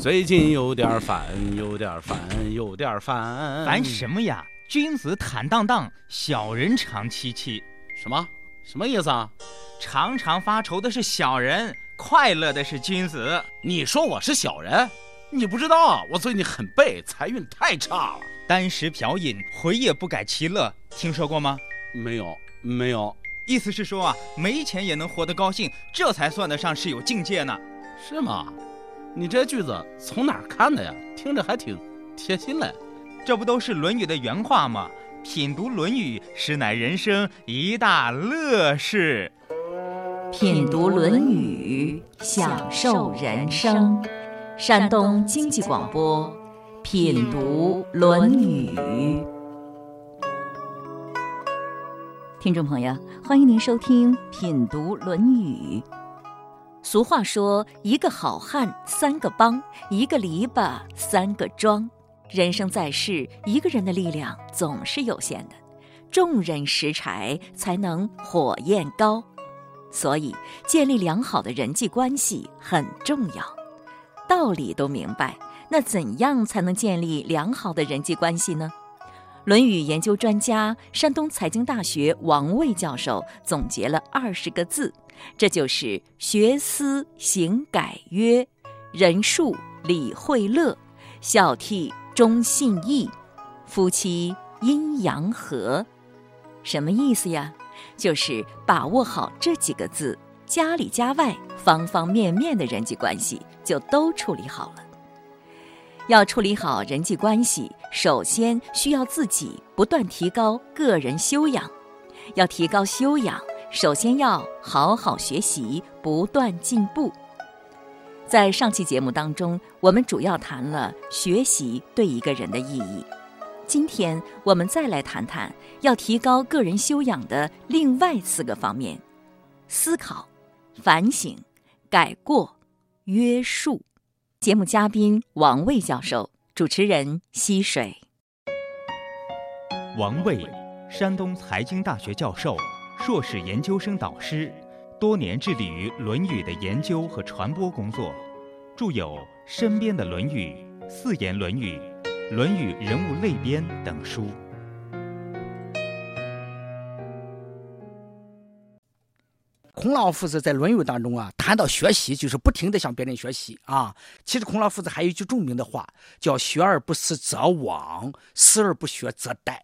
最近有点烦，有点烦，有点烦。烦什么呀？君子坦荡荡，小人长戚戚。什么？什么意思啊？常常发愁的是小人，快乐的是君子。你说我是小人？你不知道啊，我最近很背，财运太差了。单食嫖饮，回也不改其乐，听说过吗？没有，没有。意思是说啊，没钱也能活得高兴，这才算得上是有境界呢。是吗？你这句子从哪儿看的呀？听着还挺贴心嘞。这不都是《论语》的原话吗？品读《论语》，实乃人生一大乐事。品读《论语》，享受人生。山东经济广播，品读《论语》。听众朋友，欢迎您收听《品读论语》。俗话说：“一个好汉三个帮，一个篱笆三个桩。”人生在世，一个人的力量总是有限的，众人拾柴才能火焰高。所以，建立良好的人际关系很重要。道理都明白，那怎样才能建立良好的人际关系呢？《论语》研究专家、山东财经大学王卫教授总结了二十个字，这就是“学思行改约，仁恕礼惠乐，孝悌忠信义，夫妻阴阳和”。什么意思呀？就是把握好这几个字，家里家外方方面面的人际关系就都处理好了。要处理好人际关系，首先需要自己不断提高个人修养。要提高修养，首先要好好学习，不断进步。在上期节目当中，我们主要谈了学习对一个人的意义。今天我们再来谈谈要提高个人修养的另外四个方面：思考、反省、改过、约束。节目嘉宾王卫教授，主持人溪水。王卫，山东财经大学教授、硕士研究生导师，多年致力于《论语》的研究和传播工作，著有《身边的论语》《四言论语》《论语人物类编》等书。孔老夫子在《论语》当中啊，谈到学习，就是不停的向别人学习啊。其实孔老夫子还有一句著名的话，叫“学而不思则罔，思而不学则殆”。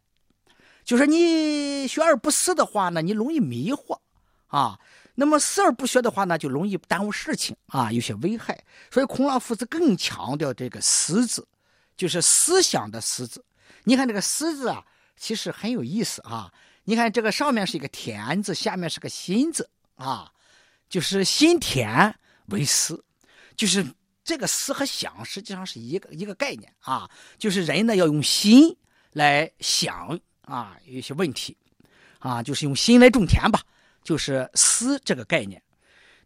就是你学而不思的话呢，你容易迷惑啊；那么思而不学的话呢，就容易耽误事情啊，有些危害。所以孔老夫子更强调这个“思”字，就是思想的“思”字。你看这个“思”字啊，其实很有意思啊。你看这个上面是一个田字，下面是个心字。啊，就是心田为思，就是这个思和想实际上是一个一个概念啊。就是人呢要用心来想啊，有一些问题啊，就是用心来种田吧，就是思这个概念。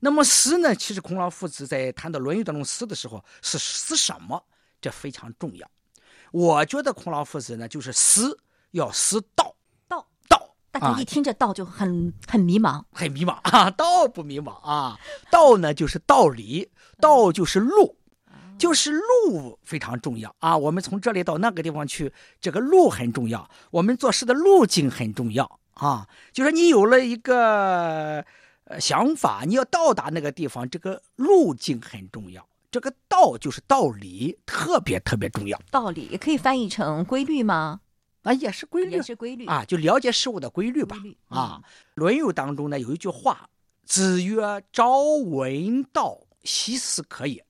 那么思呢，其实孔老夫子在谈到《论语》当中思的时候是思什么？这非常重要。我觉得孔老夫子呢，就是思要思道。大家一听这道就很很迷茫，很迷茫 啊！道不迷茫啊，道呢就是道理，道就是路，就是路非常重要啊。我们从这里到那个地方去，这个路很重要。我们做事的路径很重要啊。就是你有了一个呃想法，你要到达那个地方，这个路径很重要。这个道就是道理，特别特别重要。道理也可以翻译成规律吗？啊，也是规律，也是规律啊，就了解事物的规律吧。啊，《论语》当中呢有一句话：“子曰：朝闻道，夕死可也。”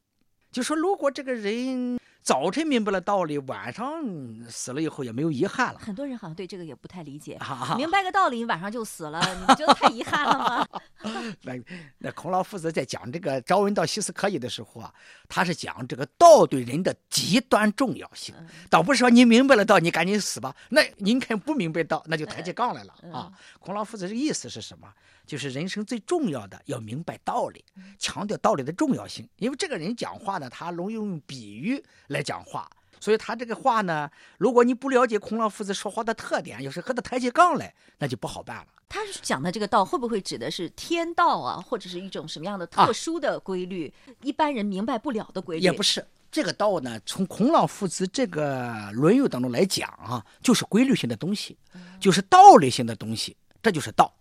就说如果这个人。早晨明白了道理，晚上死了以后也没有遗憾了。很多人好像对这个也不太理解。明白个道理，晚上就死了，你觉得太遗憾了吗？那那孔老夫子在讲这个“朝闻道，夕死可以”的时候啊，他是讲这个道对人的极端重要性，倒不是说你明白了道，你赶紧死吧。那您肯不明白道，那就抬起杠来了啊。孔老夫子这个意思是什么？就是人生最重要的要明白道理，强调道理的重要性。因为这个人讲话呢，他容易用比喻来讲话，所以他这个话呢，如果你不了解孔老夫子说话的特点，要是和他抬起杠来，那就不好办了。他讲的这个道，会不会指的是天道啊，或者是一种什么样的特殊的规律，一般人明白不了的规律？也不是，这个道呢，从孔老夫子这个《论语》当中来讲啊，就是规律性的东西，就是道理性的东西，这就是道。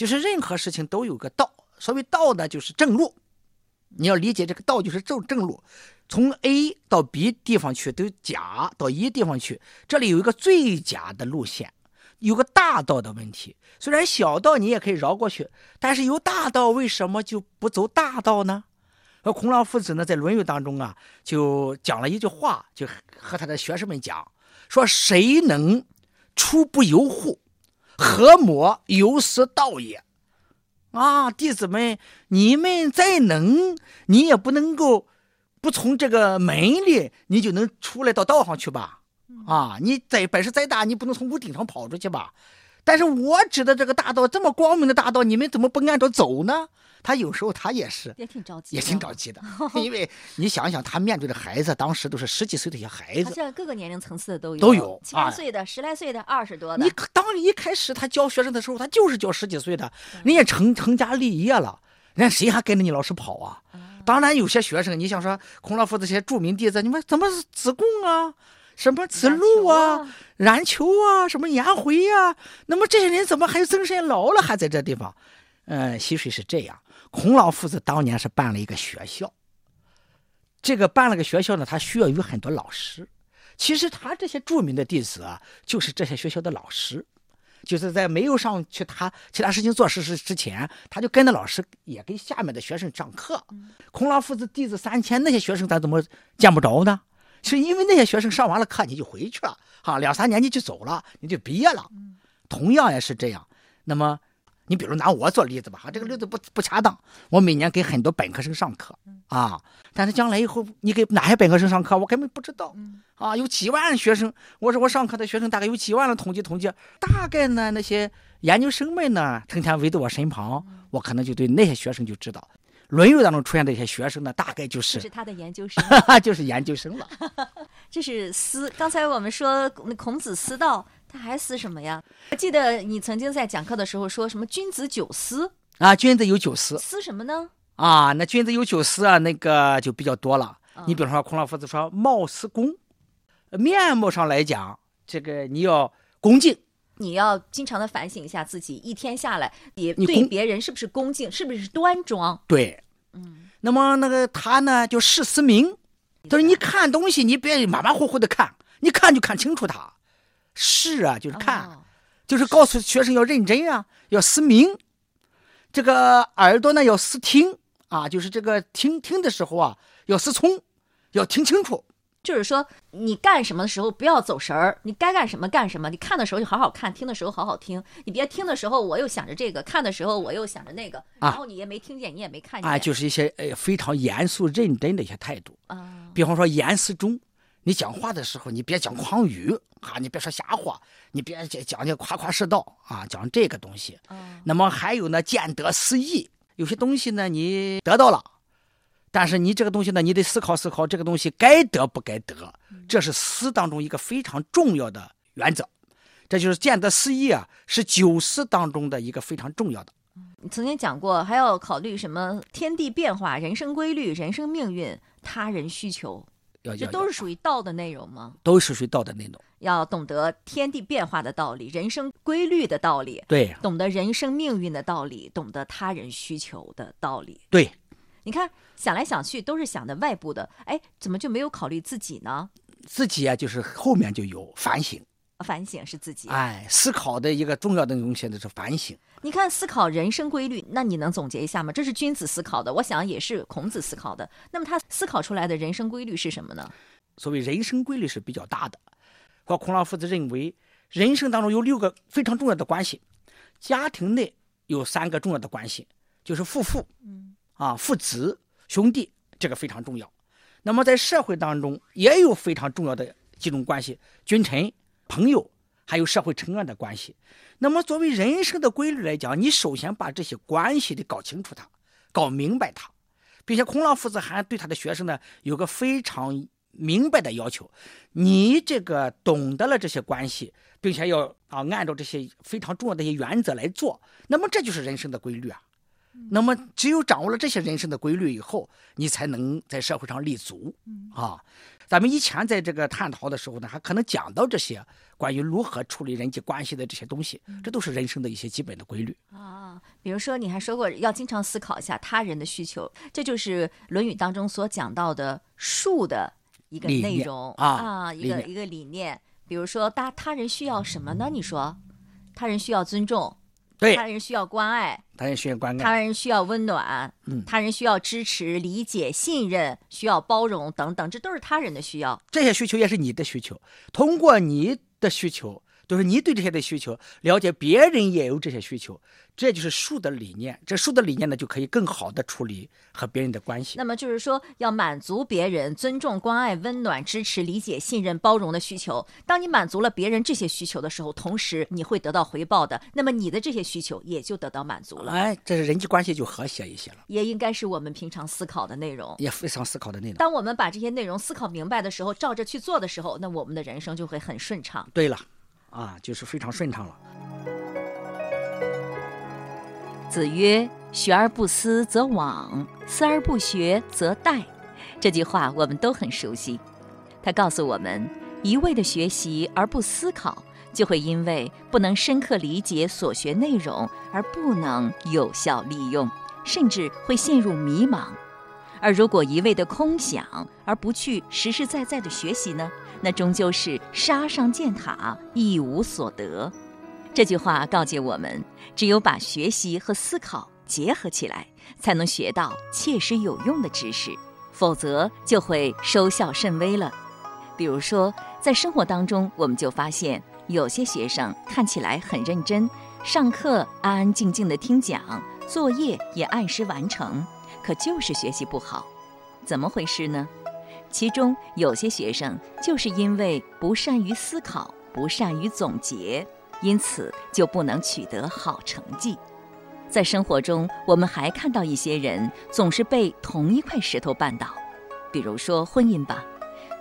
就是任何事情都有个道，所谓道呢，就是正路。你要理解这个道就是正正路，从 A 到 B 地方去都甲到 E 地方去，这里有一个最佳的路线，有个大道的问题。虽然小道你也可以绕过去，但是有大道为什么就不走大道呢？而孔老夫子呢，在《论语》当中啊，就讲了一句话，就和他的学生们讲说：“谁能出不由户？”何魔由失道也？啊，弟子们，你们再能，你也不能够不从这个门里，你就能出来到道上去吧？啊，你再本事再大，你不能从屋顶上跑出去吧？但是我指的这个大道，这么光明的大道，你们怎么不按照走呢？他有时候他也是，也挺着急，也挺着急的，因为你想想，他面对的孩子，当时都是十几岁的一些孩子，像各个年龄层次的都有，都有七八岁的、十来岁的、二十多的。你当一开始他教学生的时候，他就是教十几岁的，人家成成家立业了，人家谁还跟着你老师跑啊？当然有些学生，你想说孔老夫子这些著名弟子，你们怎么子贡啊，什么子路啊、冉求啊、什么颜回呀，那么这些人怎么还有曾参老了还在这地方？嗯，溪水是这样。孔老夫子当年是办了一个学校，这个办了个学校呢，他需要有很多老师。其实他这些著名的弟子啊，就是这些学校的老师，就是在没有上去他其他事情做事事之前，他就跟着老师，也给下面的学生上课。孔老夫子弟子三千，那些学生咱怎么见不着呢？是因为那些学生上完了课，你就回去了，哈，两三年你就走了，你就毕业了。同样也是这样。那么。你比如拿我做例子吧，哈，这个例子不不恰当。我每年给很多本科生上课啊，但是将来以后你给哪些本科生上课，我根本不知道啊。有几万学生，我说我上课的学生大概有几万了，统计统计，大概呢那些研究生们呢，成天围在我身旁，我可能就对那些学生就知道，《论语》当中出现的一些学生呢，大概就是就是他的研究生，就是研究生了。这是思，刚才我们说孔子思道。他还思什么呀？我记得你曾经在讲课的时候说什么“君子九思”啊，君子有九思，思什么呢？啊，那君子有九思啊，那个就比较多了。你比方说，孔老夫子说“貌似恭”，面目上来讲，这个你要恭敬，你要经常的反省一下自己，一天下来也对别人是不是恭敬，是不是端庄？对，嗯。那么那个他呢，就视思明，就是你看东西，你别马马虎虎的看，你看就看清楚它。视啊，就是看，就是告诉学生要认真啊，要思明。这个耳朵呢要思听啊，就是这个听听的时候啊要思聪，要听清楚。就是说你干什么的时候不要走神儿，你该干什么干什么。你看的时候就好好看，听的时候好好听。你别听的时候我又想着这个，看的时候我又想着那个，然后你也没听见，你也没看见。啊，就是一些呃非常严肃认真的一些态度啊。比方说严思中。你讲话的时候，你别讲狂语啊！你别说瞎话，你别讲讲那夸夸世道啊！讲这个东西。那么还有呢，见得思义。有些东西呢，你得到了，但是你这个东西呢，你得思考思考，这个东西该得不该得？这是思当中一个非常重要的原则。这就是见得思义啊，是九思当中的一个非常重要的。你曾经讲过，还要考虑什么天地变化、人生规律、人生命运、他人需求。这都是属于道的内容吗？都是属于道的内容。要懂得天地变化的道理，人生规律的道理。对，懂得人生命运的道理，懂得他人需求的道理。对，你看想来想去都是想的外部的，哎，怎么就没有考虑自己呢？自己啊，就是后面就有反省。反省是自己，哎，思考的一个重要的东西就是反省。你看，思考人生规律，那你能总结一下吗？这是君子思考的，我想也是孔子思考的。那么他思考出来的人生规律是什么呢？所谓人生规律是比较大的。和孔老夫子认为，人生当中有六个非常重要的关系，家庭内有三个重要的关系，就是父父，嗯，啊，父子、兄弟，这个非常重要。那么在社会当中也有非常重要的几种关系，君臣。朋友，还有社会成员的关系。那么，作为人生的规律来讲，你首先把这些关系得搞清楚它，搞明白它，并且孔老夫子还对他的学生呢有个非常明白的要求：你这个懂得了这些关系，并且要啊按照这些非常重要的一些原则来做，那么这就是人生的规律啊。那么，只有掌握了这些人生的规律以后，你才能在社会上立足。啊，咱们以前在这个探讨的时候呢，还可能讲到这些关于如何处理人际关系的这些东西，这都是人生的一些基本的规律。啊，比如说你还说过要经常思考一下他人的需求，这就是《论语》当中所讲到的术的一个内容啊一个一个理念。比如说，他他人需要什么呢？你说，他人需要尊重，对，他人需要关爱，他人需要关爱，他人需要温暖，嗯。他人需要支持、理解、信任，需要包容等等，这都是他人的需要。这些需求也是你的需求。通过你的需求，就是你对这些的需求，了解别人也有这些需求，这就是树的理念。这树的理念呢，就可以更好的处理和别人的关系。那么就是说，要满足别人尊重、关爱、温暖、支持、理解、信任、包容的需求。当你满足了别人这些需求的时候，同时你会得到回报的，那么你的这些需求也就得到满足了。哎，这是人际关系就和谐一些了，也应该是我们平常思考的内容。也非常思考的内容。当我们把这些内容思考明白的时候，照着去做的时候，那我们的人生就会很顺畅。对了，啊，就是非常顺畅了。子曰：“学而不思则罔，思而不学则殆。”这句话我们都很熟悉。它告诉我们，一味的学习而不思考，就会因为不能深刻理解所学内容而不能有效利用，甚至会陷入迷茫。而如果一味的空想而不去实实在在的学习呢，那终究是沙上建塔，一无所得。这句话告诫我们，只有把学习和思考结合起来，才能学到切实有用的知识，否则就会收效甚微了。比如说，在生活当中，我们就发现有些学生看起来很认真，上课安安静静的听讲，作业也按时完成，可就是学习不好，怎么回事呢？其中有些学生就是因为不善于思考，不善于总结。因此就不能取得好成绩。在生活中，我们还看到一些人总是被同一块石头绊倒，比如说婚姻吧，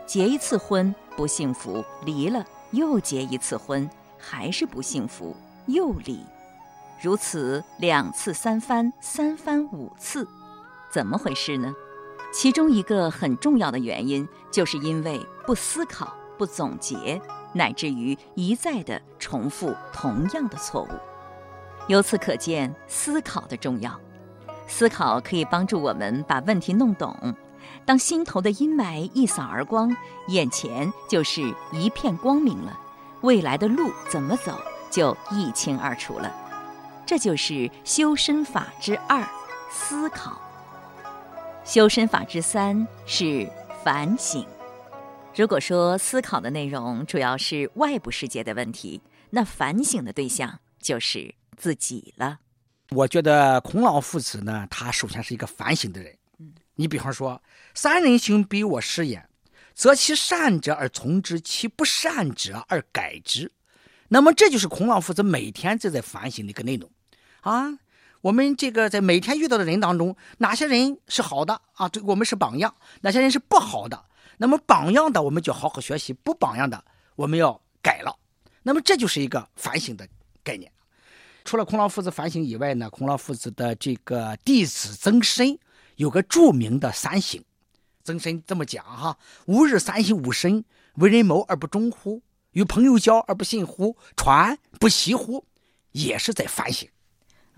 结一次婚不幸福，离了又结一次婚，还是不幸福，又离，如此两次三番，三番五次，怎么回事呢？其中一个很重要的原因，就是因为不思考、不总结。乃至于一再的重复同样的错误，由此可见思考的重要。思考可以帮助我们把问题弄懂，当心头的阴霾一扫而光，眼前就是一片光明了，未来的路怎么走就一清二楚了。这就是修身法之二，思考。修身法之三是反省。如果说思考的内容主要是外部世界的问题，那反省的对象就是自己了。我觉得孔老夫子呢，他首先是一个反省的人。嗯，你比方说，三人行，必有我师焉，择其善者而从之，其不善者而改之。那么，这就是孔老夫子每天都在反省的一个内容啊。我们这个在每天遇到的人当中，哪些人是好的啊？对我们是榜样；哪些人是不好的？那么榜样的，我们就好好学习；不榜样的，我们要改了。那么这就是一个反省的概念。除了孔老夫子反省以外呢，孔老夫子的这个弟子曾参有个著名的三省。曾参这么讲哈：吾日三省吾身，为人谋而不忠乎？与朋友交而不信乎？传不习乎？也是在反省。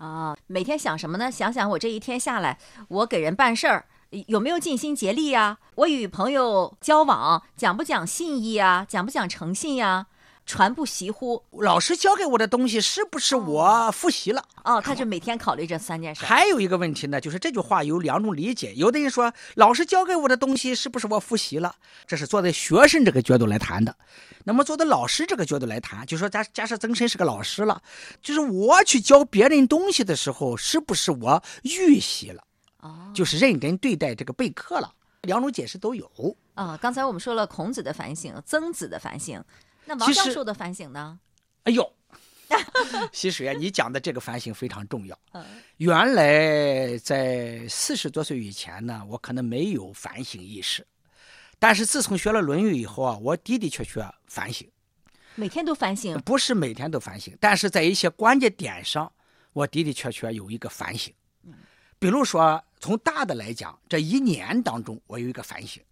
啊，每天想什么呢？想想我这一天下来，我给人办事儿。有没有尽心竭力呀？我与朋友交往讲不讲信义呀？讲不讲诚信呀？传不习乎？老师教给我的东西是不是我复习了？哦，他就每天考虑这三件事。还有一个问题呢，就是这句话有两种理解。有的人说，老师教给我的东西是不是我复习了？这是坐在学生这个角度来谈的。那么坐在老师这个角度来谈，就说假假设曾参是个老师了，就是我去教别人东西的时候，是不是我预习了？哦，就是认真对待这个备课了，两种解释都有。啊，刚才我们说了孔子的反省，曾子的反省，那王教授的反省呢？哎呦，溪水啊，你讲的这个反省非常重要。嗯原来在四十多岁以前呢，我可能没有反省意识，但是自从学了《论语》以后啊，我的的确确反省，每天都反省。不是每天都反省，但是在一些关键点上，我的的确确有一个反省。比如说从大的来讲，这一年当中我有一个反省，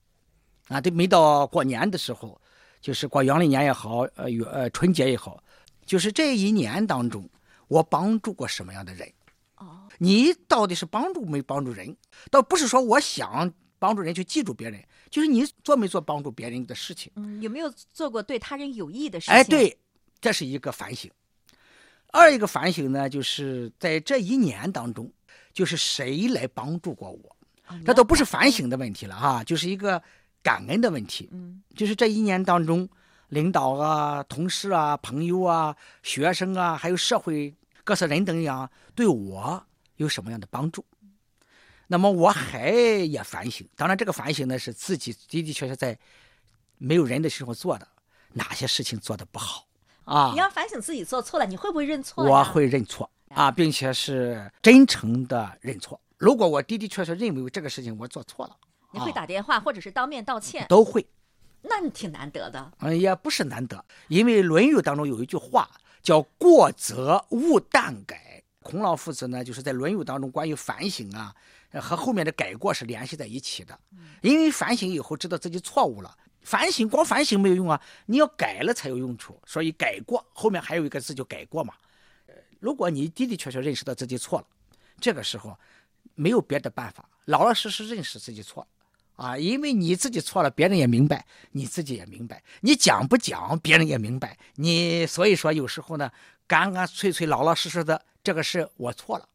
啊，这没到过年的时候，就是过阳历年也好，呃，月呃春节也好，就是这一年当中，我帮助过什么样的人？哦，你到底是帮助没帮助人？倒不是说我想帮助人去记住别人，就是你做没做帮助别人的事情。嗯，有没有做过对他人有益的事情？哎，，对，这是一个反省。二一个反省呢，就是在这一年当中，就是谁来帮助过我？这都不是反省的问题了哈，就是一个感恩的问题。嗯，就是这一年当中，领导啊、同事啊、朋友啊、学生啊，还有社会各色人等呀，对我有什么样的帮助？那么我还也反省，当然这个反省呢是自己的的确确在没有人的时候做的，哪些事情做的不好啊你？要反省自己做错了，你会不会认错？我会认错啊，并且是真诚的认错。如果我的的确确认为这个事情我做错了，你会啊打电话或者是当面道歉，都会。那你挺难得的。嗯，也不是难得，因为《论语》当中有一句话叫“过则勿惮改”。孔老夫子呢，就是在《论语》当中关于反省啊，呃和后面的改过是联系在一起的。因为反省以后知道自己错误了，反省光反省没有用啊，你要改了才有用处。所以改过后面还有一个字就改过嘛。呃如果你的的确确认识到自己错了，这个时候没有别的办法，老老实实认识自己错了。啊，因为你自己错了，别人也明白，你自己也明白，你讲不讲，别人也明白。你所以说有时候呢，干干脆脆、老老实实的，这个事我错了。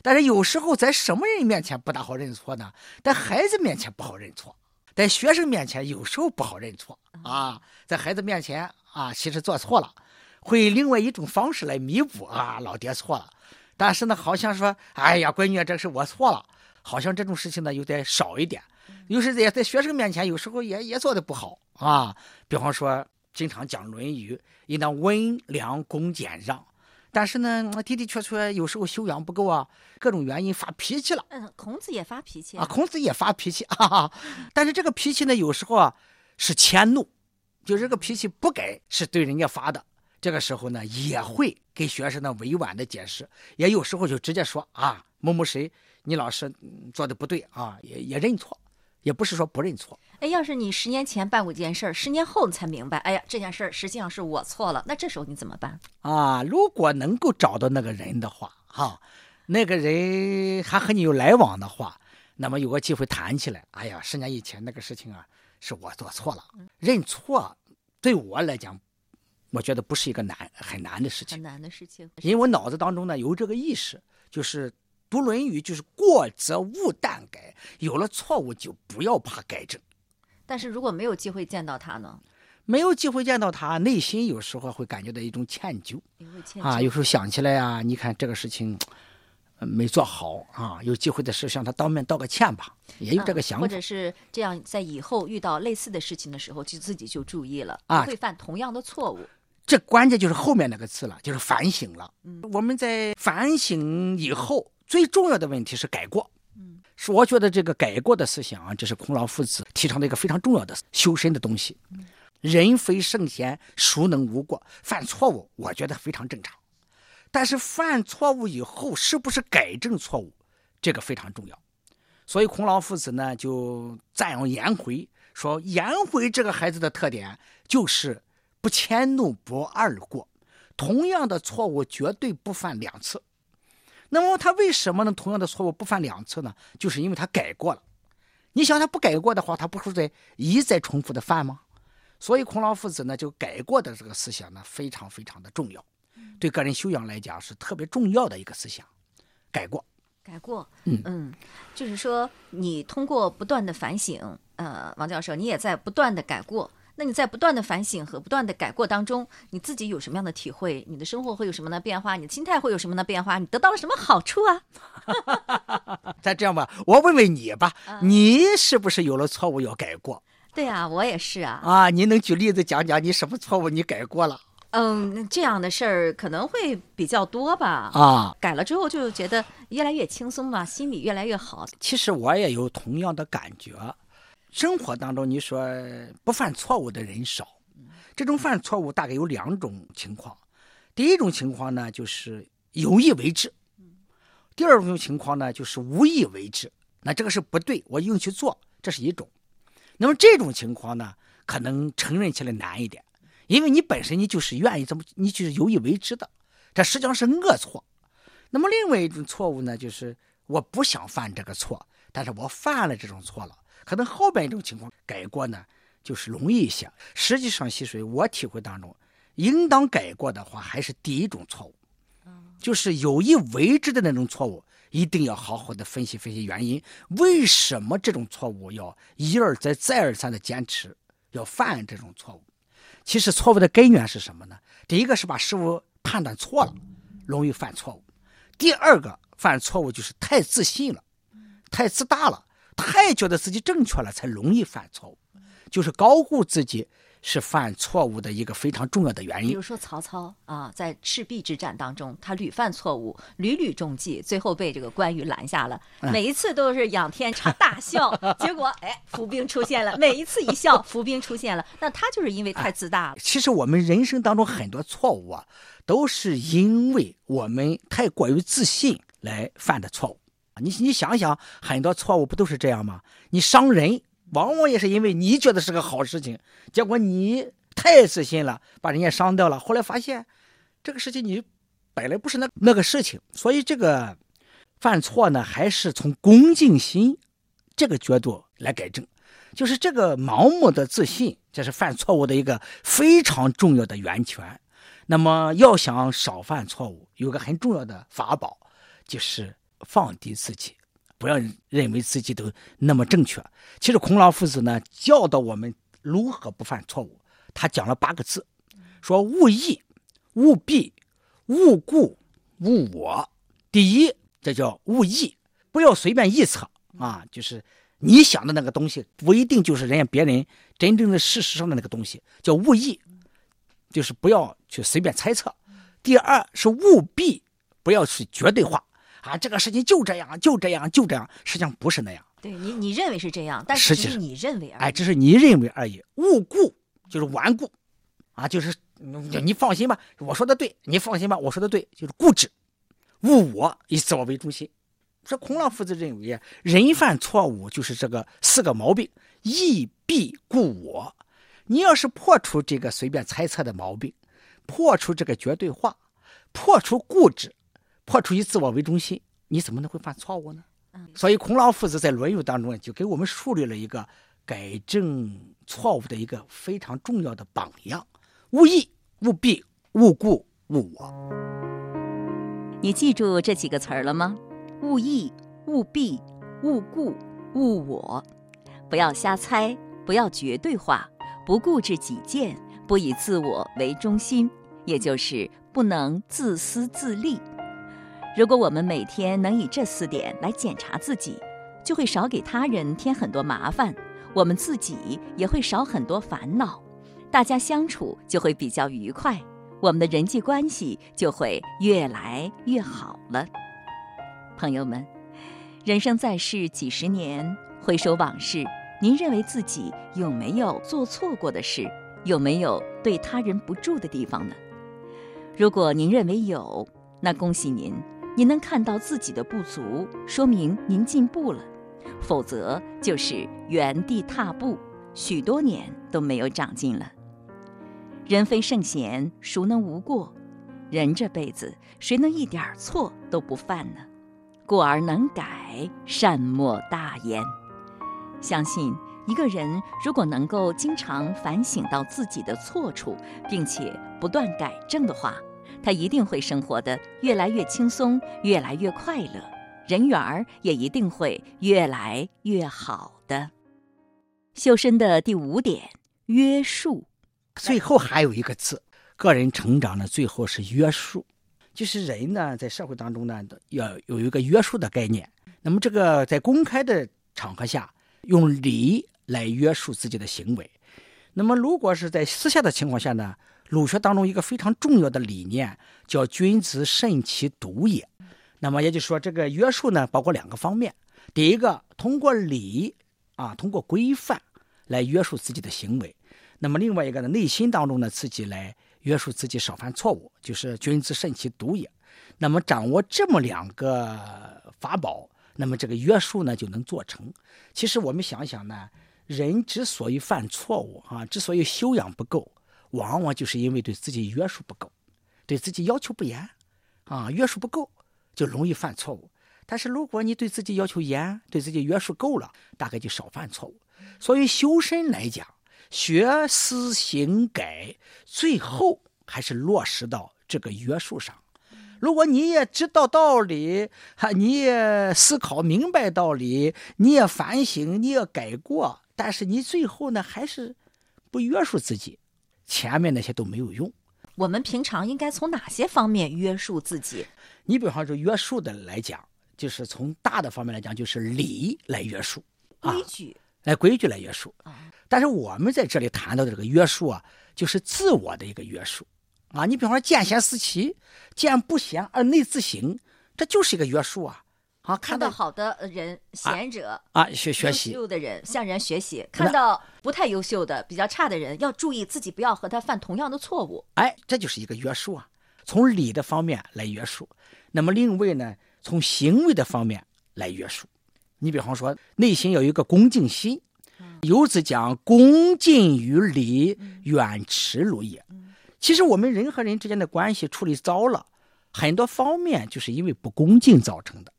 但是有时候在什么人面前不大好认错呢？在孩子面前不好认错，在学生面前有时候不好认错啊。在孩子面前啊，其实做错了，会另外一种方式来弥补啊，老爹错了。但是呢，好像说，哎呀，闺女，这是我错了，好像这种事情呢有点少一点。有时在在学生面前，有时候也也做的不好啊。比方说，经常讲《论语》，应当温良恭俭让，但是呢，的的确确有时候修养不够啊，各种原因发脾气了嗯，孔子也发脾气啊。孔子也发脾气啊，但是这个脾气呢，有时候啊是迁怒，就这个脾气不改是对人家发的。这个时候呢，也会给学生呢委婉的解释，也有时候就直接说啊，某某谁，你老师嗯做的不对啊，也也认错，也不是说不认错。哎，要是你十年前办过一件事儿，十年后你才明白，哎呀，这件事儿实际上是我错了，那这时候你怎么办？啊，如果能够找到那个人的话，哈、那个人还和你有来往的话，那么有个机会谈起来。哎呀，十年以前那个事情啊，是我做错了，认错对我来讲，我觉得不是一个难很难的事情很，难的事情。因为我脑子当中呢有这个意识，就是读《论语》就是过则勿惮改，有了错误就不要怕改正。但是如果没有机会见到他呢？没有机会见到他，内心有时候会感觉到一种歉疚。啊，有时候想起来啊，你看这个事情，呃没做好啊，有机会的时候向他当面道个歉吧，也有这个嗯想法。或者是这样，在以后遇到类似的事情的时候，就自己就注意了，啊不会犯同样的错误。这关键就是后面那个字了，就是反省了。我们在反省以后，最重要的问题是改过。嗯，是我觉得这个改过的思想啊，这是孔老夫子提倡的一个非常重要的修身的东西。人非圣贤，孰能无过？犯错误，我觉得非常正常。但是犯错误以后，是不是改正错误，这个非常重要。所以孔老夫子呢就赞扬颜回，说颜回这个孩子的特点就是不迁怒，不二过，同样的错误绝对不犯两次。那么他为什么呢？同样的错误不犯两次呢？就是因为他改过了。你想他不改过的话，他不是在一再重复的犯吗？所以孔老夫子呢，就改过的这个思想呢，非常非常的重要，对个人修养来讲是特别重要的一个思想。改过，改过，嗯就是说你通过不断的反省，呃，王教授，你也在不断的改过。那你在不断的反省和不断的改过当中，你自己有什么样的体会？你的生活会有什么样的变化？你的心态会有什么样的变化？你得到了什么好处啊？再这样吧，我问问你吧，你是不是有了错误要改过对啊，我也是啊。啊？你能举例子讲讲你什么错误你改过了嗯，这样的事儿可能会比较多吧。啊？改了之后就觉得越来越轻松嘛，心里越来越好。其实我也有同样的感觉。生活当中，你说不犯错误的人少，这种犯错误大概有两种情况。第一种情况呢，就是有意为之；第二种情况呢，就是无意为之，那这个是不对，我硬去做，这是一种。那么这种情况呢，可能承认起来难一点，因为你本身你就是愿意这么，你就是有意为之的，这实际上是恶错。那么另外一种错误呢，就是我不想犯这个错，但是我犯了这种错了，可能后边一种情况改过呢，就是容易一些。实际上，溪水我体会当中，应当改过的话，还是第一种错误。就是有意为之的那种错误，一定要好好的分析分析原因，为什么这种错误要一而再、再而三的坚持要犯这种错误？其实错误的根源是什么呢？第一个是把事物判断错了，容易犯错误；第二个犯错误就是太自信了，太自大了，太觉得自己正确了，才容易犯错误，就是高估自己。是犯错误的一个非常重要的原因。比如说曹操啊，在赤壁之战当中，他屡犯错误，屡屡中计，最后被这个关羽拦下了。每一次都是仰天长大笑，结果哎，伏兵出现了。每一次一笑，伏兵出现了。那他就是因为太自大了。其实我们人生当中很多错误啊，都是因为我们太过于自信来犯的错误。你你想想，很多错误不都是这样吗？你伤人。往往也是因为你觉得是个好事情，结果你太自信了，把人家伤掉了。后来发现，这个事情你本来不是那那个事情，所以这个犯错呢，还是从恭敬心这个角度来改正。就是这个盲目的自信，这是犯错误的一个非常重要的源泉。那么要想少犯错误，有个很重要的法宝，就是放低自己。不要认为自己都那么正确。其实孔老夫子呢教导我们如何不犯错误。他讲了八个字，说勿意、勿必、勿故、勿我。第一，这叫勿意，不要随便臆测啊，就是你想的那个东西不一定就是人家别人真正的事实上的那个东西，叫勿意，就是不要去随便猜测。第二是务必，不要去绝对化。啊，这个事情就这样，就这样，就这样，实际上不是那样。对你，你认为是这样，但是只是你认为而已。哎，只是你认为而已。误固就是顽固，啊，就是你放心吧，我说的对，你放心吧，我说的对，就是固执。误我以自我为中心。说孔老夫子认为，人犯错误就是这个四个毛病：义必固我。你要是破除这个随便猜测的毛病，破除这个绝对化，破除固执。破除以自我为中心，你怎么能会犯错误呢？所以孔老夫子在《论语》当中就给我们树立了一个改正错误的一个非常重要的榜样：勿意、勿必、勿故、勿我。你记住这几个词儿了吗？勿意、勿必、勿故、勿我。不要瞎猜，不要绝对化，不固执己见，不以自我为中心，也就是不能自私自利。如果我们每天能以这四点来检查自己，就会少给他人添很多麻烦，我们自己也会少很多烦恼，大家相处就会比较愉快，我们的人际关系就会越来越好了。朋友们，人生在世几十年，回首往事，您认为自己有没有做错过的事？有没有对他人不住的地方呢？如果您认为有，那恭喜您。您能看到自己的不足，说明您进步了；否则就是原地踏步，许多年都没有长进了。人非圣贤，孰能无过？人这辈子，谁能一点错都不犯呢？过而能改，善莫大焉。相信一个人如果能够经常反省到自己的错处，并且不断改正的话，他一定会生活的越来越轻松，越来越快乐，人缘儿也一定会越来越好的。修身的第五点，约束。最后还有一个字，个人成长呢，最后是约束。就是人呢，在社会当中呢，要有一个约束的概念。那么这个在公开的场合下，用礼来约束自己的行为。那么如果是在私下的情况下呢？儒学当中一个非常重要的理念叫“君子慎其独也”，那么也就是说，这个约束呢，包括两个方面。第一个，通过礼啊，通过规范来约束自己的行为；那么另外一个呢，内心当中呢，自己来约束自己，少犯错误，就是“君子慎其独也”。那么掌握这么两个法宝，那么这个约束呢就能做成。其实我们想想呢，人之所以犯错误啊，之所以修养不够，往往就是因为对自己约束不够，对自己要求不严啊，约束不够就容易犯错误。但是如果你对自己要求严，对自己约束够了，大概就少犯错误。所以修身来讲，学思行改，最后还是落实到这个约束上。如果你也知道道理，哈，你也思考明白道理，你也反省，你也改过，但是你最后呢，还是不约束自己，前面那些都没有用。我们平常应该从哪些方面约束自己？你比方说约束的来讲。就是从大的方面来讲，就是礼来约束，规矩，来规矩来约束。但是我们在这里谈到的这个约束啊，就是自我的一个约束啊。你比方说见贤思齐，见不贤而内自省，这就是一个约束啊。啊，看到好的人、贤者啊，学学习；优秀的人向人学习。看到不太优秀的、比较差的人，要注意自己不要和他犯同样的错误。哎，这就是一个约束啊，从理的方面来约束。那么另外呢？从行为的方面来约束，你比方说内心有一个恭敬心，游子讲恭敬于礼，远耻辱也。其实我们人和人之间的关系处理糟了，很多方面就是因为不恭敬造成的。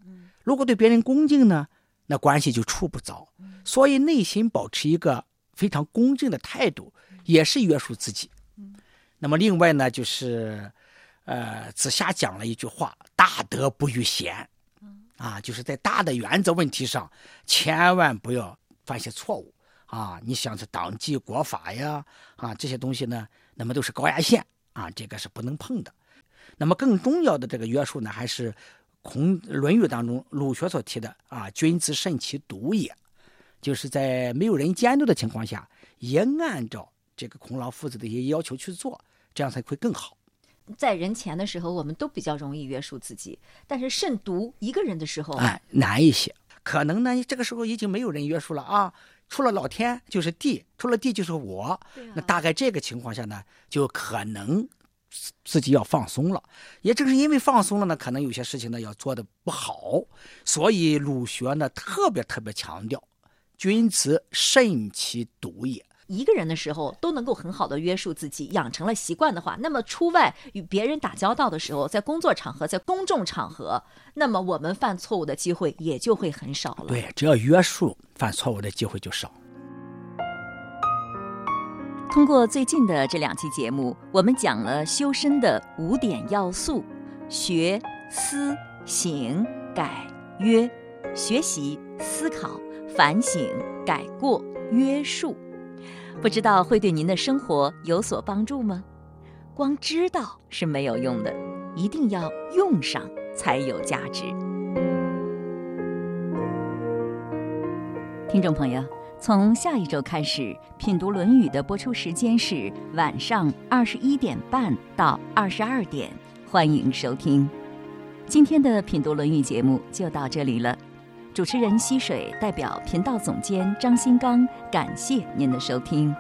如果对别人恭敬呢，那关系就处不着。所以内心保持一个非常恭敬的态度，也是约束自己。那么另外呢，就是。呃，子夏讲了一句话：“大德不逾贤。”啊，就是在大的原则问题上，千万不要犯些错误啊！你像是党纪国法呀，啊这些东西呢，那么都是高压线啊，这个是不能碰的。那么更重要的这个约束呢，还是孔《论语》当中鲁学所提的啊：“君子慎其独也。”就是在没有人监督的情况下，也按照这个孔老夫子的一些要求去做，这样才会更好。在人前的时候，我们都比较容易约束自己，但是慎独一个人的时候，哎，难一些。可能呢，这个时候已经没有人约束了啊，除了老天就是地，除了地就是我。那大概这个情况下呢，就可能自己要放松了。也正是因为放松了呢，可能有些事情呢要做的不好。所以儒学呢特别特别强调，君子慎其独也。一个人的时候都能够很好的约束自己，养成了习惯的话，那么出外与别人打交道的时候，在工作场合、在公众场合，那么我们犯错误的机会也就会很少了。对，只要约束，犯错误的机会就少。通过最近的这两期节目，我们讲了修身的五点要素：学、思、行、改、约。学习、思考、反省、改过、约束。不知道会对您的生活有所帮助吗？光知道是没有用的，一定要用上才有价值。听众朋友，从下一周开始，品读《论语》的播出时间是晚上二十一点半到二十二点，欢迎收听。今天的品读《论语》节目就到这里了。主持人溪水代表频道总监张新刚，感谢您的收听。